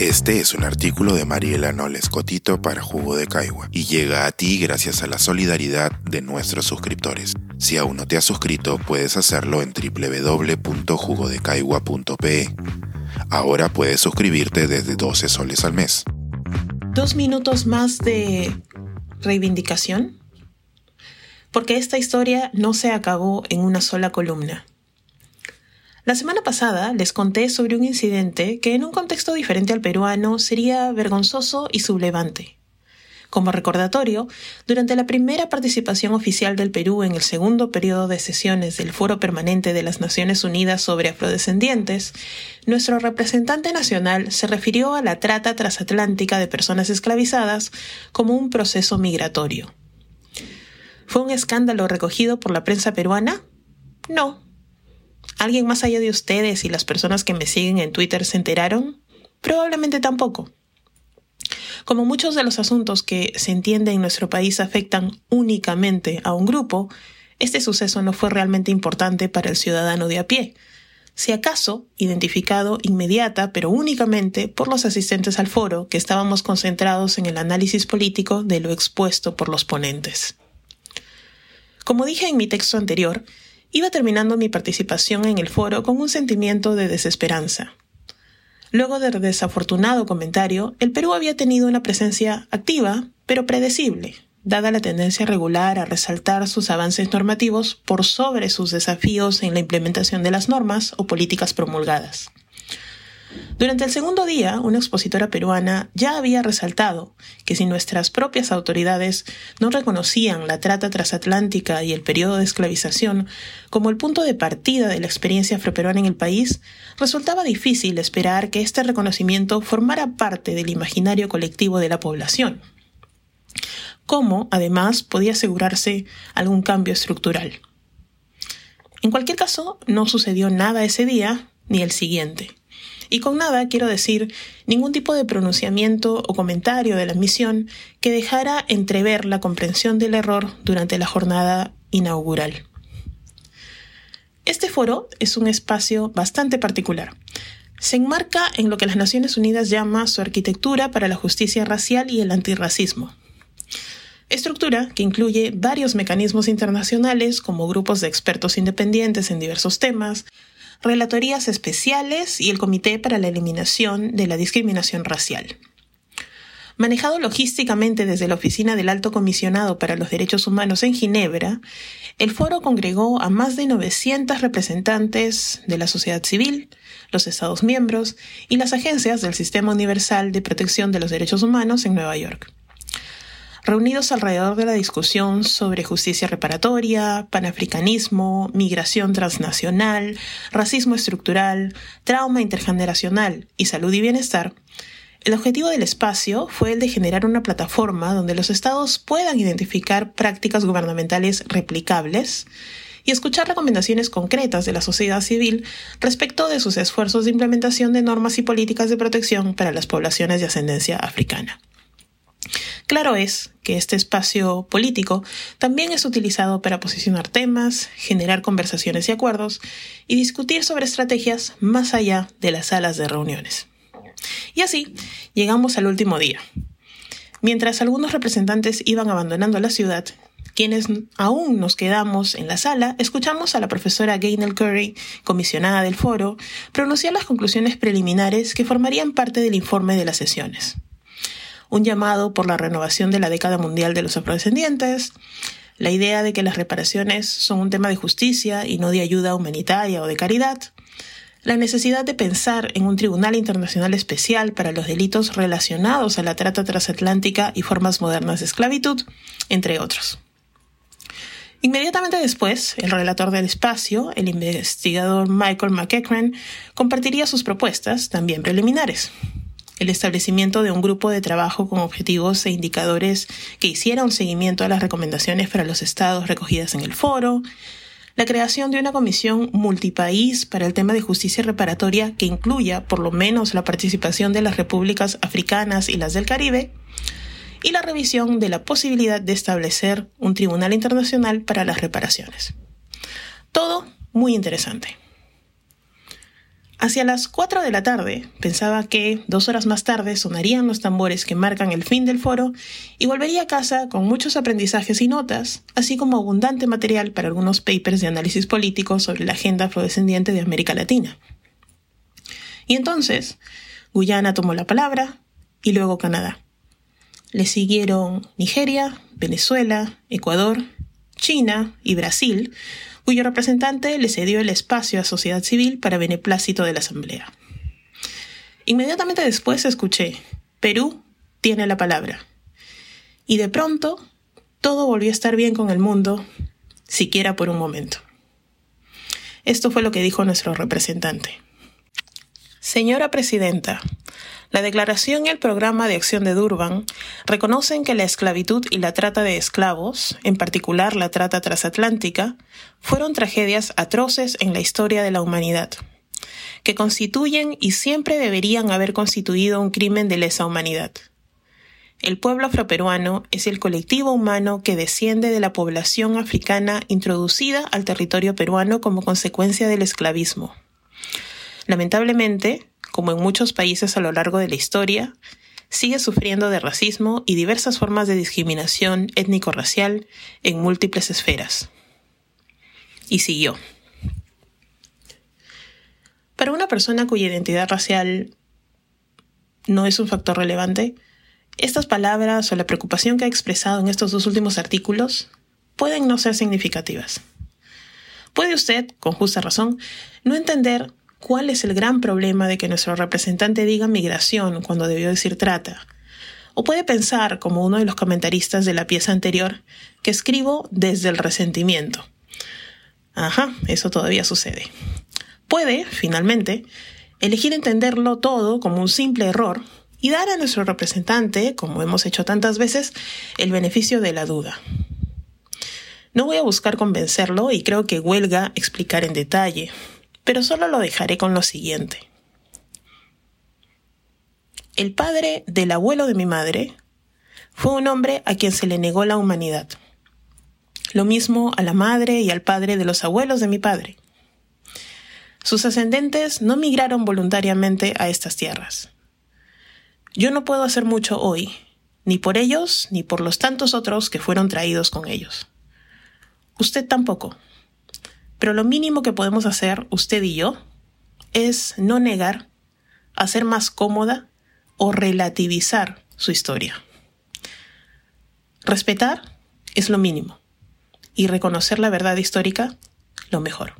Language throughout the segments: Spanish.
Este es un artículo de Mariela Noles Cotito para Jugo de Caigua y llega a ti gracias a la solidaridad de nuestros suscriptores. Si aún no te has suscrito, puedes hacerlo en www.jugodecaigua.pe. Ahora puedes suscribirte desde 12 soles al mes. Dos minutos más de reivindicación. Porque esta historia no se acabó en una sola columna. La semana pasada les conté sobre un incidente que en un contexto diferente al peruano sería vergonzoso y sublevante. Como recordatorio, durante la primera participación oficial del Perú en el segundo periodo de sesiones del Foro Permanente de las Naciones Unidas sobre Afrodescendientes, nuestro representante nacional se refirió a la trata transatlántica de personas esclavizadas como un proceso migratorio. ¿Fue un escándalo recogido por la prensa peruana? No, ¿Alguien más allá de ustedes y las personas que me siguen en Twitter se enteraron? Probablemente tampoco. Como muchos de los asuntos que se entiende en nuestro país afectan únicamente a un grupo, este suceso no fue realmente importante para el ciudadano de a pie, si acaso identificado inmediata, pero únicamente por los asistentes al foro que estábamos concentrados en el análisis político de lo expuesto por los ponentes. Como dije en mi texto anterior, Iba terminando mi participación en el foro con un sentimiento de desesperanza. Luego del desafortunado comentario, el Perú había tenido una presencia activa, pero predecible, dada la tendencia regular a resaltar sus avances normativos por sobre sus desafíos en la implementación de las normas o políticas promulgadas. Durante el segundo día, una expositora peruana ya había resaltado que si nuestras propias autoridades no reconocían la trata transatlántica y el periodo de esclavización como el punto de partida de la experiencia afroperuana en el país, resultaba difícil esperar que este reconocimiento formara parte del imaginario colectivo de la población. ¿Cómo, además, podía asegurarse algún cambio estructural? En cualquier caso, no sucedió nada ese día ni el siguiente. Y con nada quiero decir ningún tipo de pronunciamiento o comentario de la misión que dejara entrever la comprensión del error durante la jornada inaugural. Este foro es un espacio bastante particular. Se enmarca en lo que las Naciones Unidas llama su arquitectura para la justicia racial y el antirracismo. Estructura que incluye varios mecanismos internacionales como grupos de expertos independientes en diversos temas, relatorías especiales y el Comité para la Eliminación de la Discriminación Racial. Manejado logísticamente desde la Oficina del Alto Comisionado para los Derechos Humanos en Ginebra, el foro congregó a más de 900 representantes de la sociedad civil, los Estados miembros y las agencias del Sistema Universal de Protección de los Derechos Humanos en Nueva York reunidos alrededor de la discusión sobre justicia reparatoria, panafricanismo, migración transnacional, racismo estructural, trauma intergeneracional y salud y bienestar, el objetivo del espacio fue el de generar una plataforma donde los estados puedan identificar prácticas gubernamentales replicables y escuchar recomendaciones concretas de la sociedad civil respecto de sus esfuerzos de implementación de normas y políticas de protección para las poblaciones de ascendencia africana. Claro es que este espacio político también es utilizado para posicionar temas, generar conversaciones y acuerdos y discutir sobre estrategias más allá de las salas de reuniones. Y así llegamos al último día. Mientras algunos representantes iban abandonando la ciudad, quienes aún nos quedamos en la sala, escuchamos a la profesora Gaynell Curry, comisionada del foro, pronunciar las conclusiones preliminares que formarían parte del informe de las sesiones un llamado por la renovación de la década mundial de los afrodescendientes, la idea de que las reparaciones son un tema de justicia y no de ayuda humanitaria o de caridad, la necesidad de pensar en un tribunal internacional especial para los delitos relacionados a la trata transatlántica y formas modernas de esclavitud, entre otros. Inmediatamente después, el relator del espacio, el investigador Michael McEachran, compartiría sus propuestas, también preliminares el establecimiento de un grupo de trabajo con objetivos e indicadores que hiciera un seguimiento a las recomendaciones para los estados recogidas en el foro, la creación de una comisión multipaís para el tema de justicia reparatoria que incluya por lo menos la participación de las repúblicas africanas y las del Caribe, y la revisión de la posibilidad de establecer un tribunal internacional para las reparaciones. Todo muy interesante. Hacia las 4 de la tarde pensaba que dos horas más tarde sonarían los tambores que marcan el fin del foro y volvería a casa con muchos aprendizajes y notas, así como abundante material para algunos papers de análisis político sobre la agenda afrodescendiente de América Latina. Y entonces, Guyana tomó la palabra y luego Canadá. Le siguieron Nigeria, Venezuela, Ecuador, China y Brasil, cuyo representante le cedió el espacio a sociedad civil para beneplácito de la Asamblea. Inmediatamente después escuché, Perú tiene la palabra. Y de pronto, todo volvió a estar bien con el mundo, siquiera por un momento. Esto fue lo que dijo nuestro representante. Señora Presidenta, la Declaración y el Programa de Acción de Durban reconocen que la esclavitud y la trata de esclavos, en particular la trata transatlántica, fueron tragedias atroces en la historia de la humanidad, que constituyen y siempre deberían haber constituido un crimen de lesa humanidad. El pueblo afroperuano es el colectivo humano que desciende de la población africana introducida al territorio peruano como consecuencia del esclavismo. Lamentablemente, como en muchos países a lo largo de la historia, sigue sufriendo de racismo y diversas formas de discriminación étnico-racial en múltiples esferas. Y siguió. Para una persona cuya identidad racial no es un factor relevante, estas palabras o la preocupación que ha expresado en estos dos últimos artículos pueden no ser significativas. Puede usted, con justa razón, no entender ¿Cuál es el gran problema de que nuestro representante diga migración cuando debió decir trata? O puede pensar, como uno de los comentaristas de la pieza anterior, que escribo desde el resentimiento. Ajá, eso todavía sucede. Puede, finalmente, elegir entenderlo todo como un simple error y dar a nuestro representante, como hemos hecho tantas veces, el beneficio de la duda. No voy a buscar convencerlo y creo que huelga explicar en detalle, pero solo lo dejaré con lo siguiente. El padre del abuelo de mi madre fue un hombre a quien se le negó la humanidad. Lo mismo a la madre y al padre de los abuelos de mi padre. Sus ascendentes no migraron voluntariamente a estas tierras. Yo no puedo hacer mucho hoy, ni por ellos ni por los tantos otros que fueron traídos con ellos. Usted tampoco. Pero lo mínimo que podemos hacer, usted y yo, es no negar, hacer más cómoda o relativizar su historia. Respetar es lo mínimo y reconocer la verdad histórica lo mejor.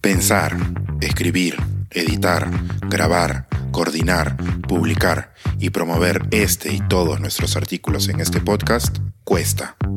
Pensar, escribir, editar, grabar, coordinar, publicar y promover este y todos nuestros artículos en este podcast cuesta